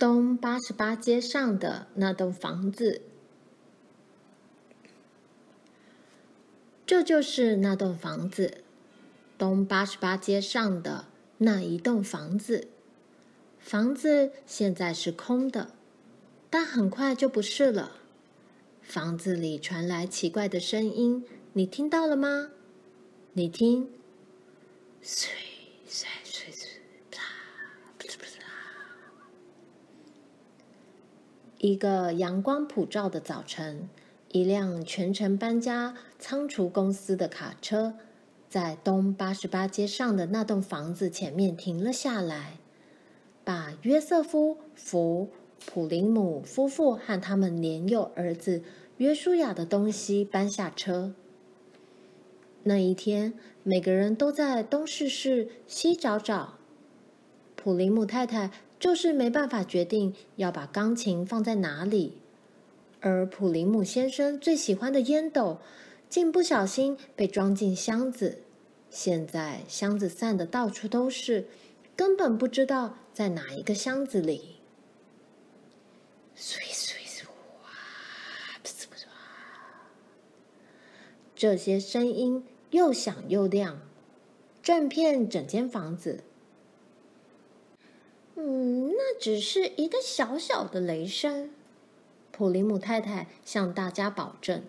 东八十八街上的那栋房子，这就是那栋房子。东八十八街上的那一栋房子，房子现在是空的，但很快就不是了。房子里传来奇怪的声音，你听到了吗？你听，碎碎碎碎，啪，不是不是啦。一个阳光普照的早晨，一辆全城搬家仓储公司的卡车。在东八十八街上的那栋房子前面停了下来，把约瑟夫·福·普林姆夫妇和他们年幼儿子约书亚的东西搬下车。那一天，每个人都在东试试西找找。普林姆太太就是没办法决定要把钢琴放在哪里，而普林姆先生最喜欢的烟斗。竟不小心被装进箱子，现在箱子散的到处都是，根本不知道在哪一个箱子里。这些声音又响又亮，震遍整间房子。嗯，那只是一个小小的雷声。普林姆太太向大家保证。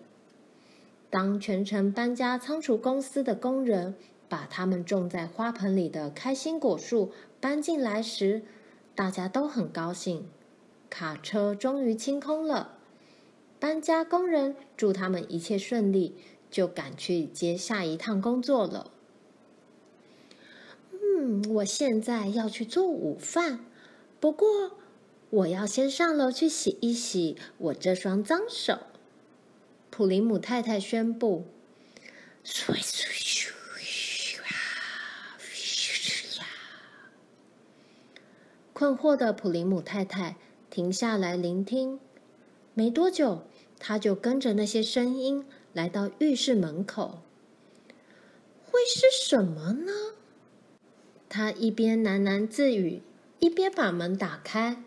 当全城搬家仓储公司的工人把他们种在花盆里的开心果树搬进来时，大家都很高兴。卡车终于清空了，搬家工人祝他们一切顺利，就赶去接下一趟工作了。嗯，我现在要去做午饭，不过我要先上楼去洗一洗我这双脏手。普林姆太太宣布：“困惑的普林姆太太停下来聆听。没多久，她就跟着那些声音来到浴室门口。会是什么呢？他一边喃喃自语，一边把门打开。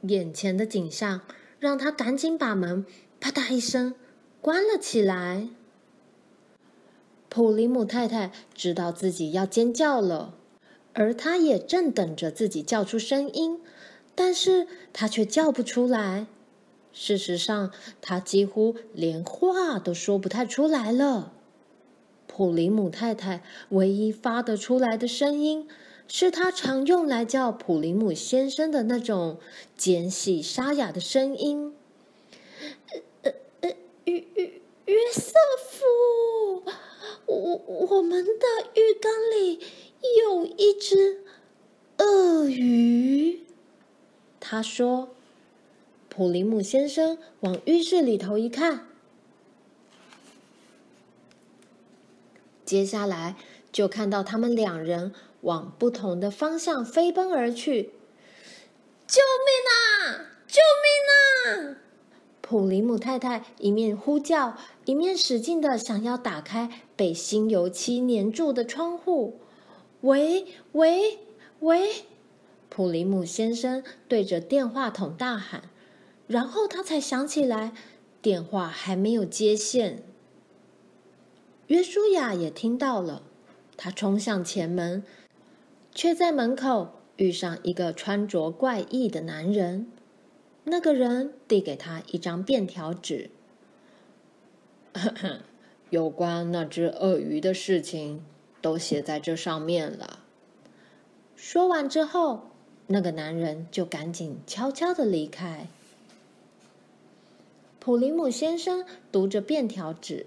眼前的景象让他赶紧把门。啪嗒一声，关了起来。普林姆太太知道自己要尖叫了，而她也正等着自己叫出声音，但是她却叫不出来。事实上，她几乎连话都说不太出来了。普林姆太太唯一发得出来的声音，是她常用来叫普林姆先生的那种尖细沙哑的声音。约约约瑟夫，我我们的浴缸里有一只鳄鱼。他说：“普林姆先生往浴室里头一看，接下来就看到他们两人往不同的方向飞奔而去。救命啊！救命啊！”普里姆太太一面呼叫，一面使劲的想要打开被新油漆粘住的窗户。喂喂喂！普林姆先生对着电话筒大喊，然后他才想起来电话还没有接线。约书亚也听到了，他冲向前门，却在门口遇上一个穿着怪异的男人。那个人递给他一张便条纸，有关那只鳄鱼的事情都写在这上面了。说完之后，那个男人就赶紧悄悄的离开。普林姆先生读着便条纸，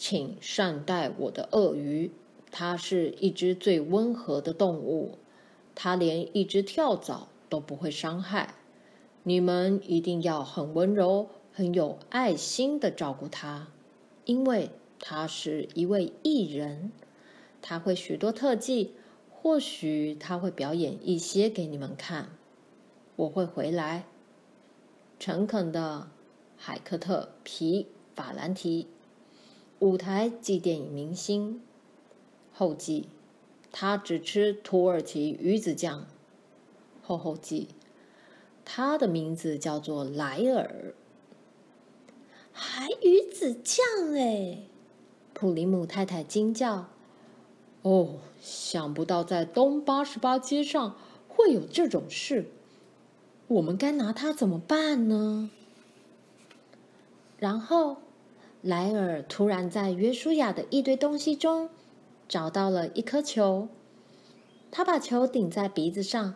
请善待我的鳄鱼，它是一只最温和的动物，它连一只跳蚤都不会伤害。你们一定要很温柔、很有爱心的照顾它，因为它是一位艺人，他会许多特技，或许他会表演一些给你们看。我会回来。诚恳的，海克特·皮法兰提，舞台及电影明星。后记：他只吃土耳其鱼子酱。后后记。他的名字叫做莱尔。还鱼子酱哎！普林姆太太惊叫：“哦，想不到在东八十八街上会有这种事，我们该拿它怎么办呢？”然后，莱尔突然在约书亚的一堆东西中找到了一颗球，他把球顶在鼻子上，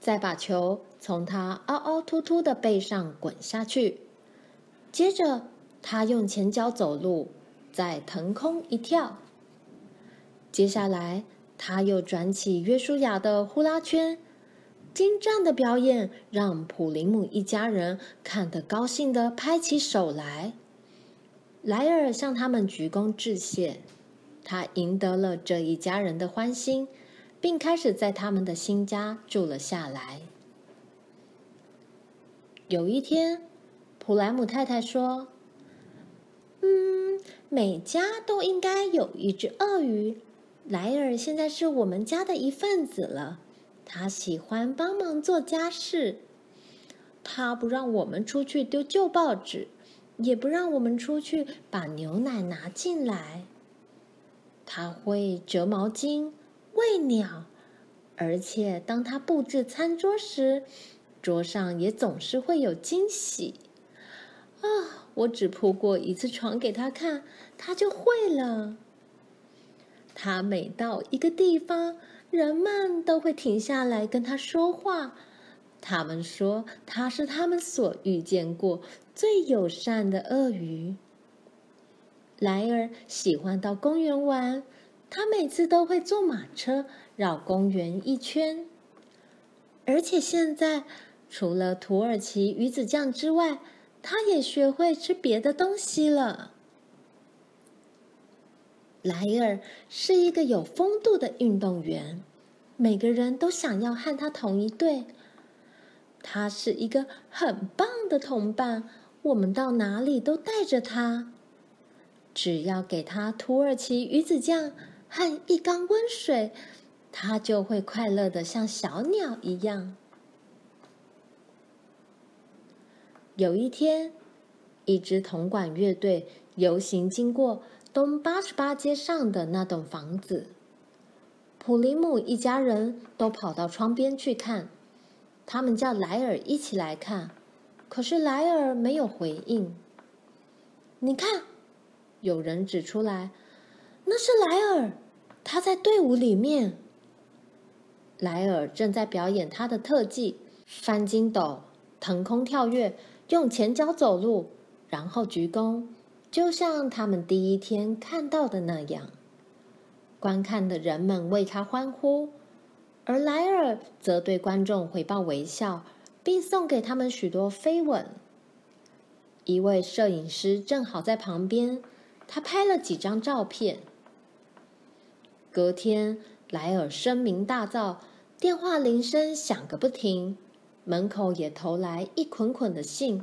再把球从他凹凹凸凸的背上滚下去。接着，他用前脚走路，再腾空一跳。接下来，他又转起约书亚的呼啦圈。精湛的表演让普林姆一家人看得高兴地拍起手来。莱尔向他们鞠躬致谢，他赢得了这一家人的欢心，并开始在他们的新家住了下来。有一天，普莱姆太太说：“嗯，每家都应该有一只鳄鱼。莱尔现在是我们家的一份子了。他喜欢帮忙做家事。他不让我们出去丢旧报纸，也不让我们出去把牛奶拿进来。他会折毛巾、喂鸟，而且当他布置餐桌时，桌上也总是会有惊喜。”啊！我只铺过一次床给他看，他就会了。他每到一个地方，人们都会停下来跟他说话。他们说他是他们所遇见过最友善的鳄鱼。莱尔喜欢到公园玩，他每次都会坐马车绕公园一圈。而且现在，除了土耳其鱼子酱之外，他也学会吃别的东西了。莱尔是一个有风度的运动员，每个人都想要和他同一队。他是一个很棒的同伴，我们到哪里都带着他。只要给他土耳其鱼子酱和一缸温水，他就会快乐的像小鸟一样。有一天，一支铜管乐队游行经过东八十八街上的那栋房子，普林姆一家人都跑到窗边去看。他们叫莱尔一起来看，可是莱尔没有回应。你看，有人指出来，那是莱尔，他在队伍里面。莱尔正在表演他的特技——翻筋斗、腾空跳跃。用前脚走路，然后鞠躬，就像他们第一天看到的那样。观看的人们为他欢呼，而莱尔则对观众回报微笑，并送给他们许多飞吻。一位摄影师正好在旁边，他拍了几张照片。隔天，莱尔声名大噪，电话铃声响个不停。门口也投来一捆捆的信，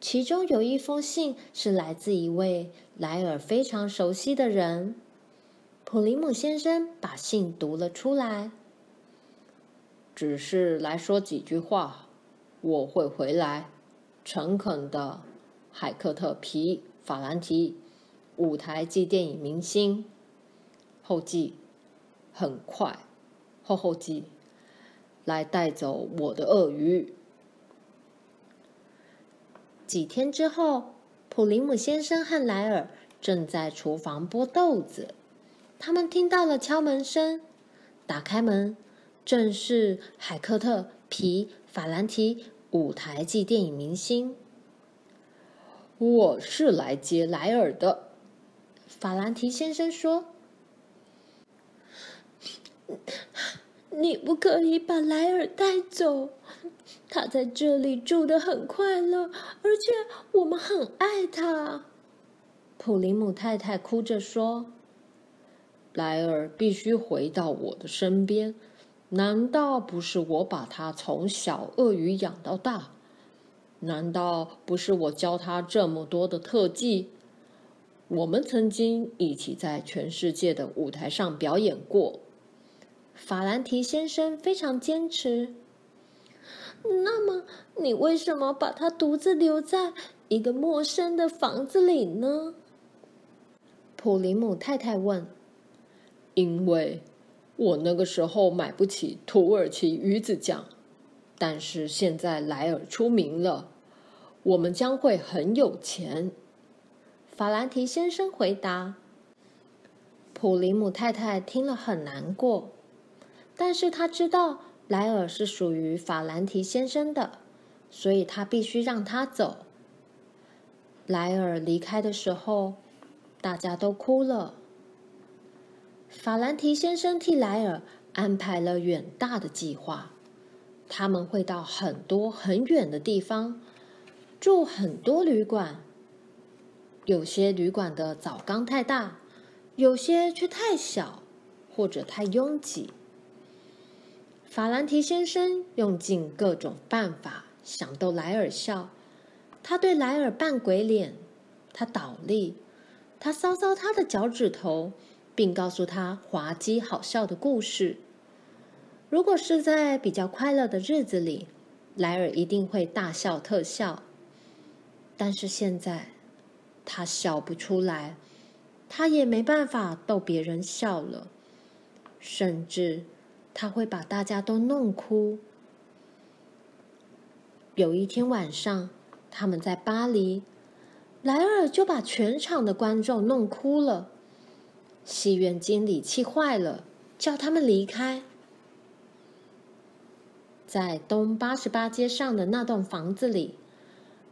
其中有一封信是来自一位莱尔非常熟悉的人。普林姆先生把信读了出来，只是来说几句话，我会回来。诚恳的，海克特皮法兰提，舞台暨电影明星。后记，很快，后后记。来带走我的鳄鱼。几天之后，普林姆先生和莱尔正在厨房剥豆子，他们听到了敲门声，打开门，正是海克特皮法兰提舞台剧电影明星。我是来接莱尔的，法兰提先生说。你不可以把莱尔带走，他在这里住得很快乐，而且我们很爱他。普林姆太太哭着说：“莱尔必须回到我的身边，难道不是我把他从小鳄鱼养到大？难道不是我教他这么多的特技？我们曾经一起在全世界的舞台上表演过。”法兰提先生非常坚持。那么，你为什么把他独自留在一个陌生的房子里呢？普林姆太太问。因为我那个时候买不起土耳其鱼子酱，但是现在莱尔出名了，我们将会很有钱。法兰提先生回答。普林姆太太听了很难过，但是她知道莱尔是属于法兰提先生的，所以她必须让他走。莱尔离开的时候，大家都哭了。法兰提先生替莱尔安排了远大的计划，他们会到很多很远的地方，住很多旅馆。有些旅馆的澡缸太大，有些却太小，或者太拥挤。法兰提先生用尽各种办法想逗莱尔笑，他对莱尔扮鬼脸，他倒立，他搔搔他的脚趾头。并告诉他滑稽好笑的故事。如果是在比较快乐的日子里，莱尔一定会大笑特笑。但是现在，他笑不出来，他也没办法逗别人笑了，甚至他会把大家都弄哭。有一天晚上，他们在巴黎，莱尔就把全场的观众弄哭了。戏院经理气坏了，叫他们离开。在东八十八街上的那栋房子里，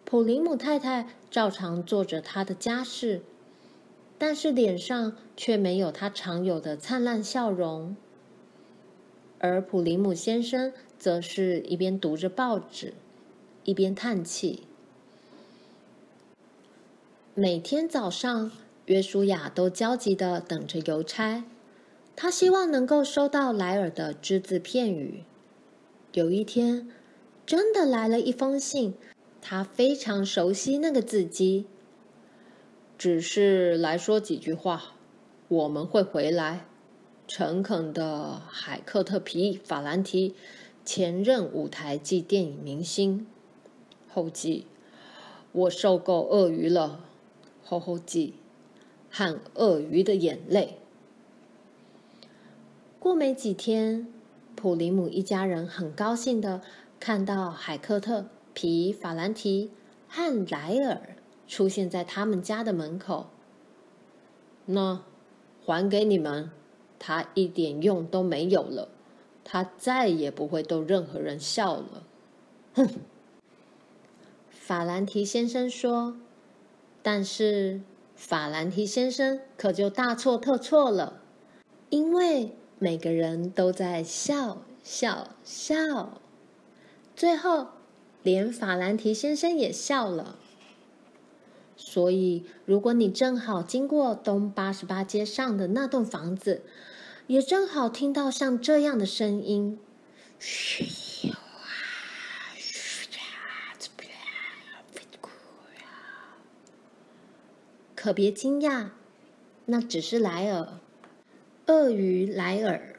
普林姆太太照常做着她的家事，但是脸上却没有她常有的灿烂笑容。而普林姆先生则是一边读着报纸，一边叹气。每天早上，约书亚都焦急地等着邮差，他希望能够收到莱尔的只字片语。有一天，真的来了一封信，他非常熟悉那个字迹。只是来说几句话，我们会回来。诚恳的海克特皮法兰提，前任舞台暨电影明星。后记：我受够鳄鱼了。后后记。和鳄鱼的眼泪。过没几天，普林姆一家人很高兴地看到海克特、皮法兰提和莱尔出现在他们家的门口。那还给你们，他一点用都没有了，他再也不会逗任何人笑了。哼，法兰提先生说，但是。法兰提先生可就大错特错了，因为每个人都在笑笑笑，最后连法兰提先生也笑了。所以，如果你正好经过东八十八街上的那栋房子，也正好听到像这样的声音，嘘。可别惊讶，那只是莱尔，鳄鱼莱尔。